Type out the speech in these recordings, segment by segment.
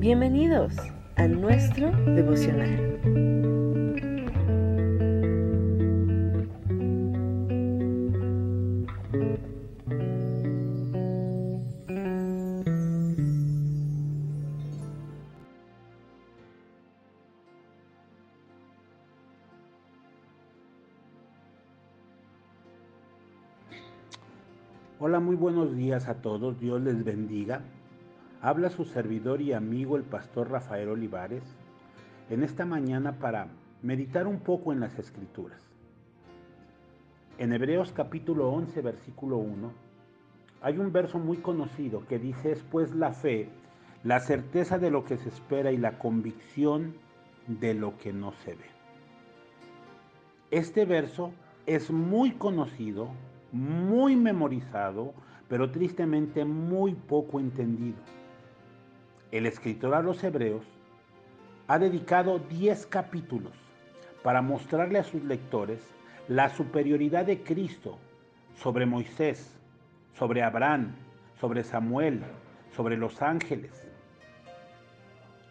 Bienvenidos a nuestro devocional. Hola, muy buenos días a todos, Dios les bendiga. Habla su servidor y amigo el pastor Rafael Olivares en esta mañana para meditar un poco en las escrituras. En Hebreos capítulo 11 versículo 1 hay un verso muy conocido que dice es pues la fe, la certeza de lo que se espera y la convicción de lo que no se ve. Este verso es muy conocido, muy memorizado, pero tristemente muy poco entendido el escritor a los hebreos ha dedicado 10 capítulos para mostrarle a sus lectores la superioridad de Cristo sobre Moisés, sobre Abraham, sobre Samuel, sobre los ángeles.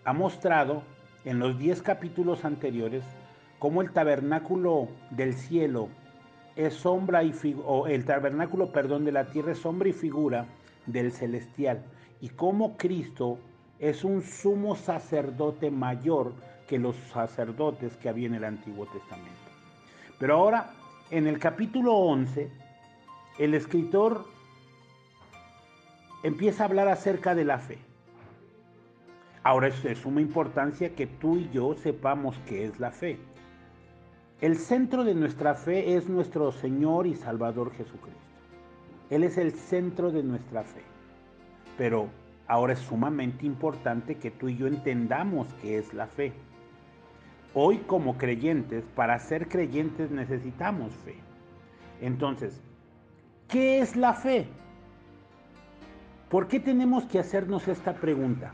Ha mostrado en los 10 capítulos anteriores cómo el tabernáculo del cielo es sombra y o el tabernáculo, perdón, de la tierra es sombra y figura del celestial y cómo Cristo es un sumo sacerdote mayor que los sacerdotes que había en el Antiguo Testamento. Pero ahora, en el capítulo 11, el escritor empieza a hablar acerca de la fe. Ahora es de suma importancia que tú y yo sepamos qué es la fe. El centro de nuestra fe es nuestro Señor y Salvador Jesucristo. Él es el centro de nuestra fe. Pero Ahora es sumamente importante que tú y yo entendamos qué es la fe. Hoy como creyentes, para ser creyentes necesitamos fe. Entonces, ¿qué es la fe? ¿Por qué tenemos que hacernos esta pregunta?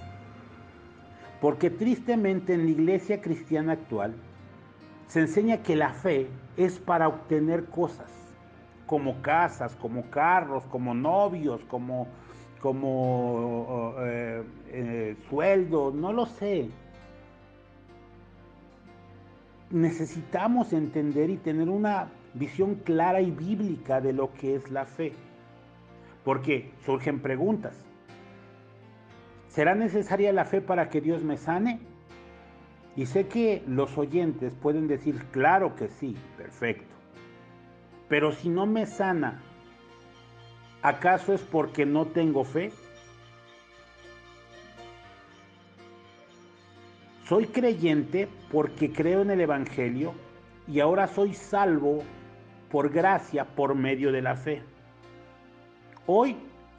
Porque tristemente en la iglesia cristiana actual se enseña que la fe es para obtener cosas, como casas, como carros, como novios, como como eh, eh, sueldo, no lo sé. Necesitamos entender y tener una visión clara y bíblica de lo que es la fe. Porque surgen preguntas. ¿Será necesaria la fe para que Dios me sane? Y sé que los oyentes pueden decir, claro que sí, perfecto. Pero si no me sana, ¿Acaso es porque no tengo fe? Soy creyente porque creo en el Evangelio y ahora soy salvo por gracia por medio de la fe. Hoy,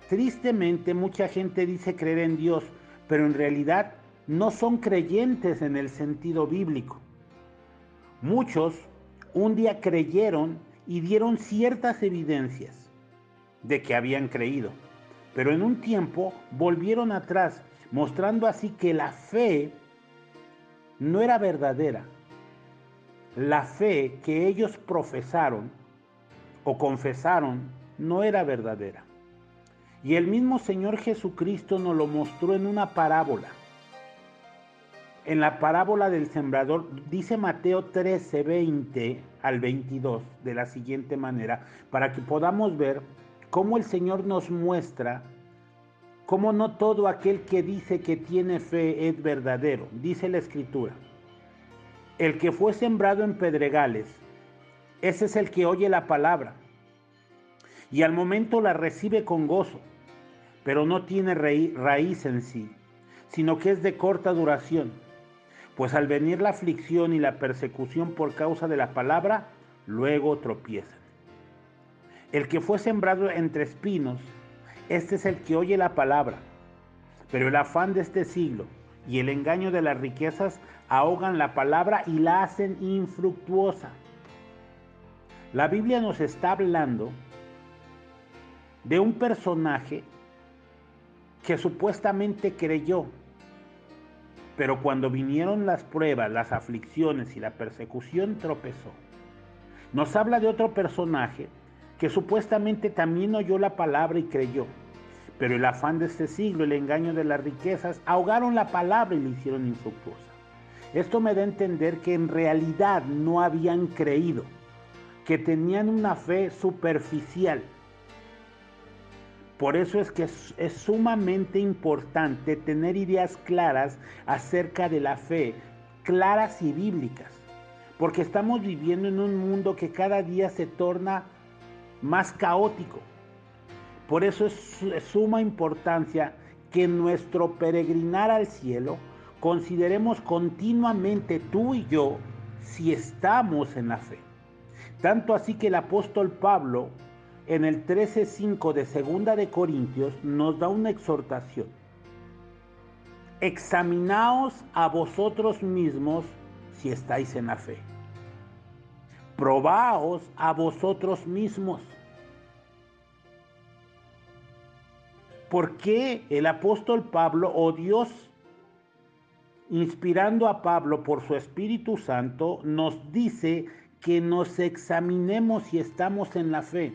tristemente, mucha gente dice creer en Dios, pero en realidad no son creyentes en el sentido bíblico. Muchos un día creyeron y dieron ciertas evidencias de que habían creído. Pero en un tiempo volvieron atrás, mostrando así que la fe no era verdadera. La fe que ellos profesaron o confesaron no era verdadera. Y el mismo Señor Jesucristo nos lo mostró en una parábola. En la parábola del sembrador, dice Mateo 13, 20 al 22, de la siguiente manera, para que podamos ver cómo el Señor nos muestra cómo no todo aquel que dice que tiene fe es verdadero. Dice la Escritura, el que fue sembrado en pedregales, ese es el que oye la palabra y al momento la recibe con gozo, pero no tiene raíz en sí, sino que es de corta duración. Pues al venir la aflicción y la persecución por causa de la palabra, luego tropieza. El que fue sembrado entre espinos, este es el que oye la palabra, pero el afán de este siglo y el engaño de las riquezas ahogan la palabra y la hacen infructuosa. La Biblia nos está hablando de un personaje que supuestamente creyó, pero cuando vinieron las pruebas, las aflicciones y la persecución tropezó. Nos habla de otro personaje que supuestamente también oyó la palabra y creyó, Pero el afán de este siglo, el engaño de las riquezas, ahogaron la palabra y la hicieron infructuosa. Esto me da a entender que en realidad no habían creído, que tenían una fe superficial. Por eso es que es, sumamente importante tener ideas claras acerca de la fe, claras y bíblicas, porque estamos viviendo en un mundo que cada día se torna más caótico. Por eso es suma importancia que en nuestro peregrinar al cielo consideremos continuamente tú y yo si estamos en la fe. Tanto así que el apóstol Pablo en el 13.5 de Segunda de Corintios nos da una exhortación. Examinaos a vosotros mismos si estáis en la fe. Probaos a vosotros mismos. ¿Por qué el apóstol Pablo o Dios, inspirando a Pablo por su Espíritu Santo, nos dice que nos examinemos si estamos en la fe?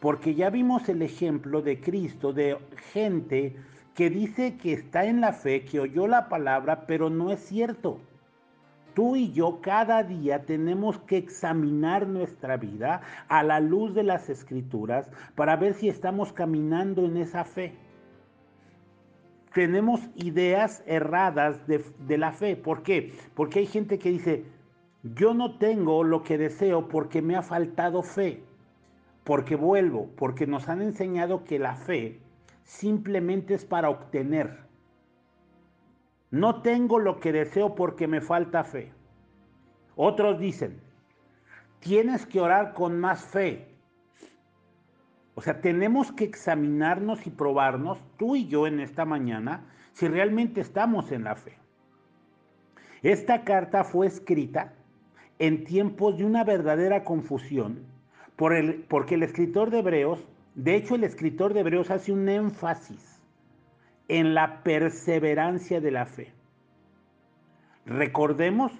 Porque ya vimos el ejemplo de Cristo, de gente que dice que está en la fe, que oyó la palabra, pero no es cierto. Tú y yo cada día tenemos que examinar nuestra vida a la luz de las escrituras para ver si estamos caminando en esa fe. Tenemos ideas erradas de, la fe. ¿Por qué? Porque hay gente que dice, yo no tengo lo que deseo porque me ha faltado fe. Porque vuelvo, porque nos han enseñado que la fe simplemente es para obtener. No tengo lo que deseo porque me falta fe. Otros dicen, tienes que orar con más fe. O sea, tenemos que examinarnos y probarnos, tú y yo en esta mañana, si realmente estamos en la fe. Esta carta fue escrita en tiempos de una verdadera confusión, por el, porque el escritor de Hebreos, de hecho el escritor de Hebreos hace un énfasis en la perseverancia de la fe. Recordemos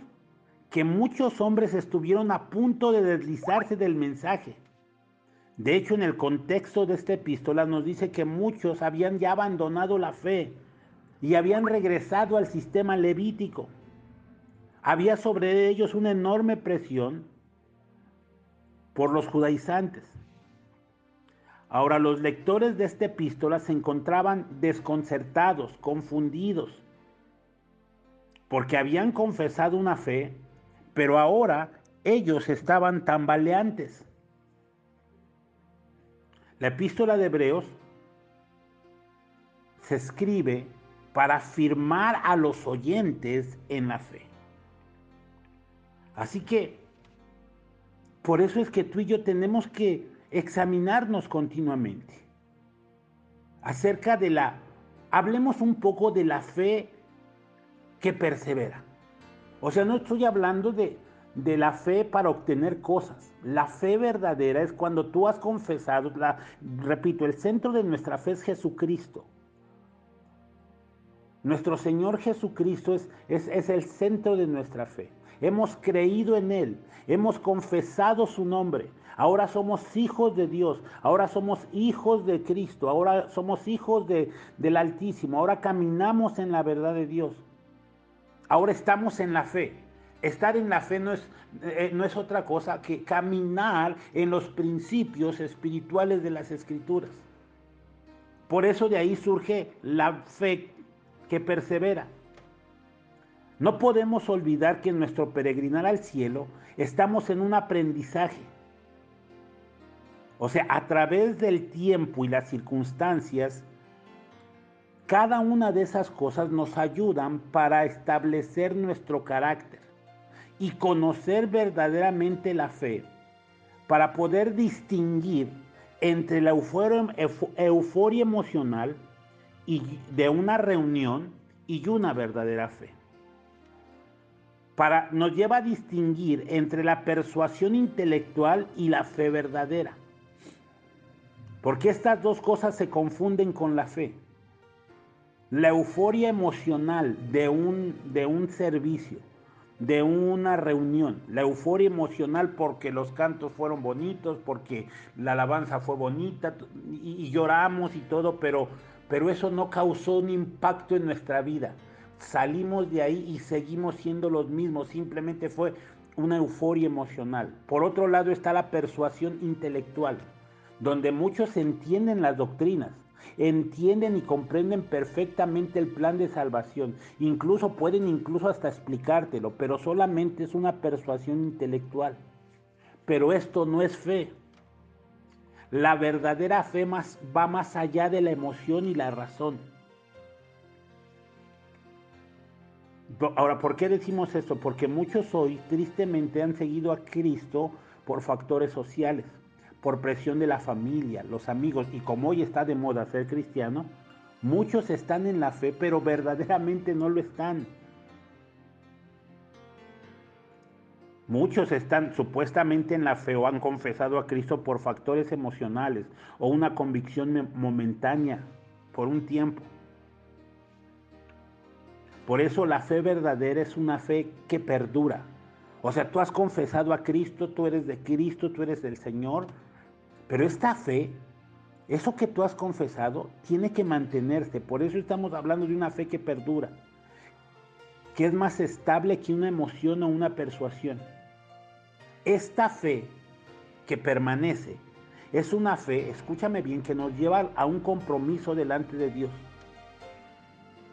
que muchos hombres estuvieron a punto de deslizarse del mensaje. De hecho, en el contexto de esta epístola nos dice que muchos habían ya abandonado la fe y habían regresado al sistema levítico. Había sobre ellos una enorme presión por los judaizantes. Ahora los lectores de esta epístola se encontraban desconcertados, confundidos, porque habían confesado una fe, pero ahora ellos estaban tambaleantes. La epístola de Hebreos se escribe para afirmar a los oyentes en la fe. Así que, por eso es que tú y yo tenemos que examinarnos continuamente acerca de la, hablemos un poco de la fe que persevera. O sea, no estoy hablando de, de la fe para obtener cosas. La fe verdadera es cuando tú has confesado, la, repito, el centro de nuestra fe es Jesucristo. Nuestro Señor Jesucristo es, es, es el centro de nuestra fe. Hemos creído en Él, hemos confesado su nombre, Ahora somos hijos de Dios, ahora somos hijos de Cristo, ahora somos hijos de, del Altísimo, ahora caminamos en la verdad de Dios. Ahora estamos en la fe. Estar en la fe no es, eh, no es otra cosa que caminar en los principios espirituales de las escrituras. Por eso de ahí surge la fe que persevera. No podemos olvidar que en nuestro peregrinar al cielo estamos en un aprendizaje. O sea, a través del tiempo y las circunstancias, cada una de esas cosas nos ayudan para establecer nuestro carácter y conocer verdaderamente la fe, para poder distinguir entre la euforia, emocional y de una reunión y una verdadera fe. Para, nos lleva a distinguir entre la persuasión intelectual y la fe verdadera. Porque estas dos cosas se confunden con la fe. La euforia emocional de un, de un servicio de una reunión, la euforia emocional porque los cantos fueron bonitos, porque la alabanza fue bonita y, lloramos y todo, pero, pero eso no causó un impacto en nuestra vida. Salimos de ahí y seguimos siendo los mismos, simplemente fue una euforia emocional. Por otro lado está la persuasión intelectual, donde muchos entienden las doctrinas, entienden y comprenden perfectamente el plan de salvación, incluso pueden incluso hasta explicártelo, pero solamente es una persuasión intelectual. Pero esto no es fe. La verdadera fe más, va más allá de la emoción y la razón. Ahora, ¿por qué decimos esto? Porque muchos hoy tristemente han seguido a Cristo por factores sociales por presión de la familia, los amigos, y como hoy está de moda ser cristiano, muchos están en la fe, pero verdaderamente no lo están. Muchos están supuestamente en la fe o han confesado a Cristo por factores emocionales o una convicción momentánea por un tiempo. Por eso la fe verdadera es una fe que perdura. O sea, tú has confesado a Cristo, tú eres de Cristo, tú eres del Señor, pero esta fe, eso que tú has confesado, tiene que mantenerse. Por eso estamos hablando de una fe que perdura, que es más estable que una emoción o una persuasión. Esta fe que permanece es una fe, escúchame bien, que nos lleva a un compromiso delante de Dios.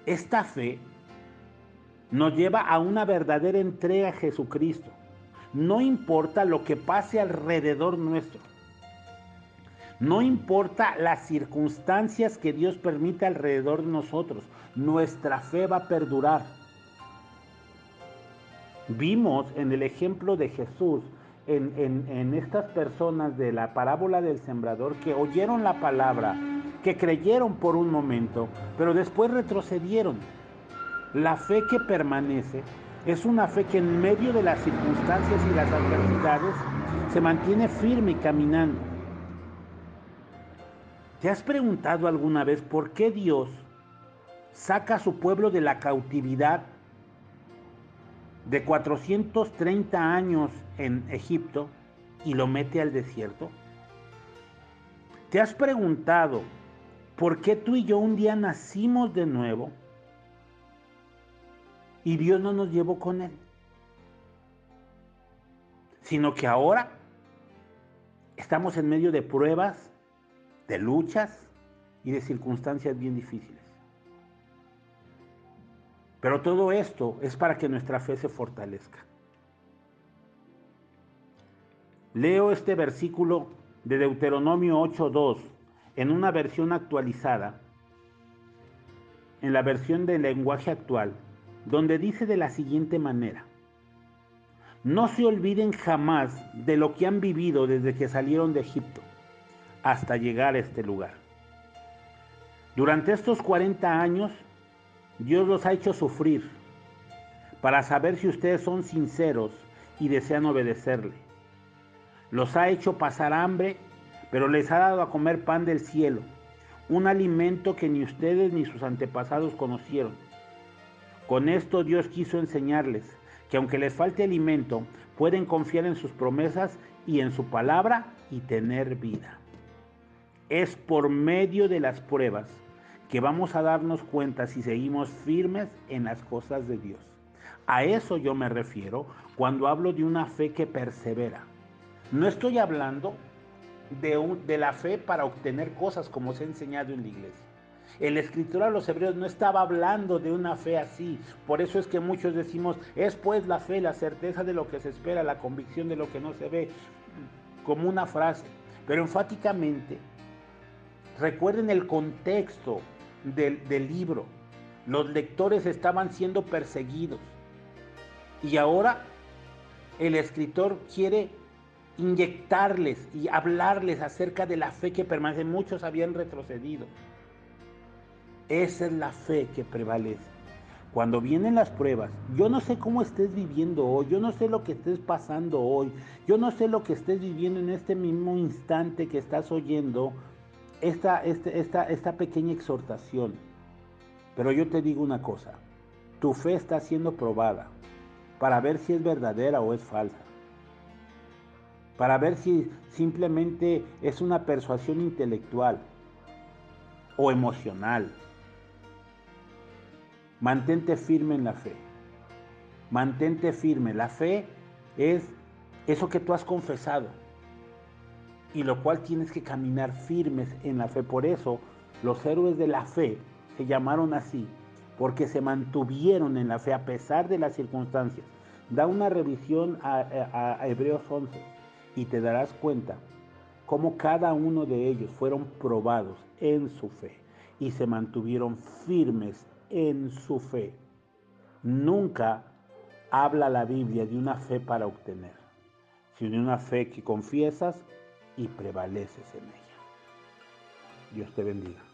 Esta fe nos lleva a una verdadera entrega a Jesucristo. No importa lo que pase alrededor nuestro. No importa las circunstancias que Dios permite alrededor de nosotros, nuestra fe va a perdurar. Vimos en el ejemplo de Jesús, en, estas personas de la parábola del sembrador, que oyeron la palabra, que creyeron por un momento, pero después retrocedieron. La fe que permanece es una fe que en medio de las circunstancias y las adversidades se mantiene firme y caminando. ¿Te has preguntado alguna vez por qué Dios saca a su pueblo de la cautividad de 430 años en Egipto y lo mete al desierto? ¿Te has preguntado por qué tú y yo un día nacimos de nuevo y Dios no nos llevó con él? Sino que ahora estamos en medio de pruebas, de luchas y de circunstancias bien difíciles. Pero todo esto es para que nuestra fe se fortalezca. Leo este versículo de Deuteronomio 8.2 en una versión actualizada, en la versión del lenguaje actual, donde dice de la siguiente manera, no se olviden jamás de lo que han vivido desde que salieron de Egipto hasta llegar a este lugar. Durante estos 40 años, Dios los ha hecho sufrir para saber si ustedes son sinceros y desean obedecerle. Los ha hecho pasar hambre, pero les ha dado a comer pan del cielo, un alimento que ni ustedes ni sus antepasados conocieron. Con esto Dios quiso enseñarles que aunque les falte alimento, pueden confiar en sus promesas y en su palabra y tener vida. Es por medio de las pruebas que vamos a darnos cuenta si seguimos firmes en las cosas de Dios. A eso yo me refiero cuando hablo de una fe que persevera. No estoy hablando de, la fe para obtener cosas como se ha enseñado en la iglesia. El escritor a los hebreos no estaba hablando de una fe así. Por eso es que muchos decimos, es pues la fe, la certeza de lo que se espera, la convicción de lo que no se ve, como una frase. Pero enfáticamente Recuerden el contexto del, libro. Los lectores estaban siendo perseguidos. Y ahora el escritor quiere inyectarles y hablarles acerca de la fe que permanece. Muchos habían retrocedido. Esa es la fe que prevalece. Cuando vienen las pruebas, yo no sé cómo estés viviendo hoy, yo no sé lo que estés pasando hoy, yo no sé lo que estés viviendo en este mismo instante que estás oyendo esta, este, esta, esta pequeña exhortación. Pero yo te digo una cosa, tu fe está siendo probada. para ver si es verdadera o es falsa. Para ver si simplemente es una persuasión intelectual o emocional. Mantente firme en la fe. Mantente firme. La fe es eso que tú has confesado y lo cual tienes que caminar firmes en la fe. Por eso los héroes de la fe se llamaron así, porque se mantuvieron en la fe a pesar de las circunstancias. Da una revisión a, Hebreos 11 y te darás cuenta cómo cada uno de ellos fueron probados en su fe y se mantuvieron firmes en su fe. Nunca habla la Biblia de una fe para obtener, sino de una fe que confiesas y prevaleces en ella. Dios te bendiga.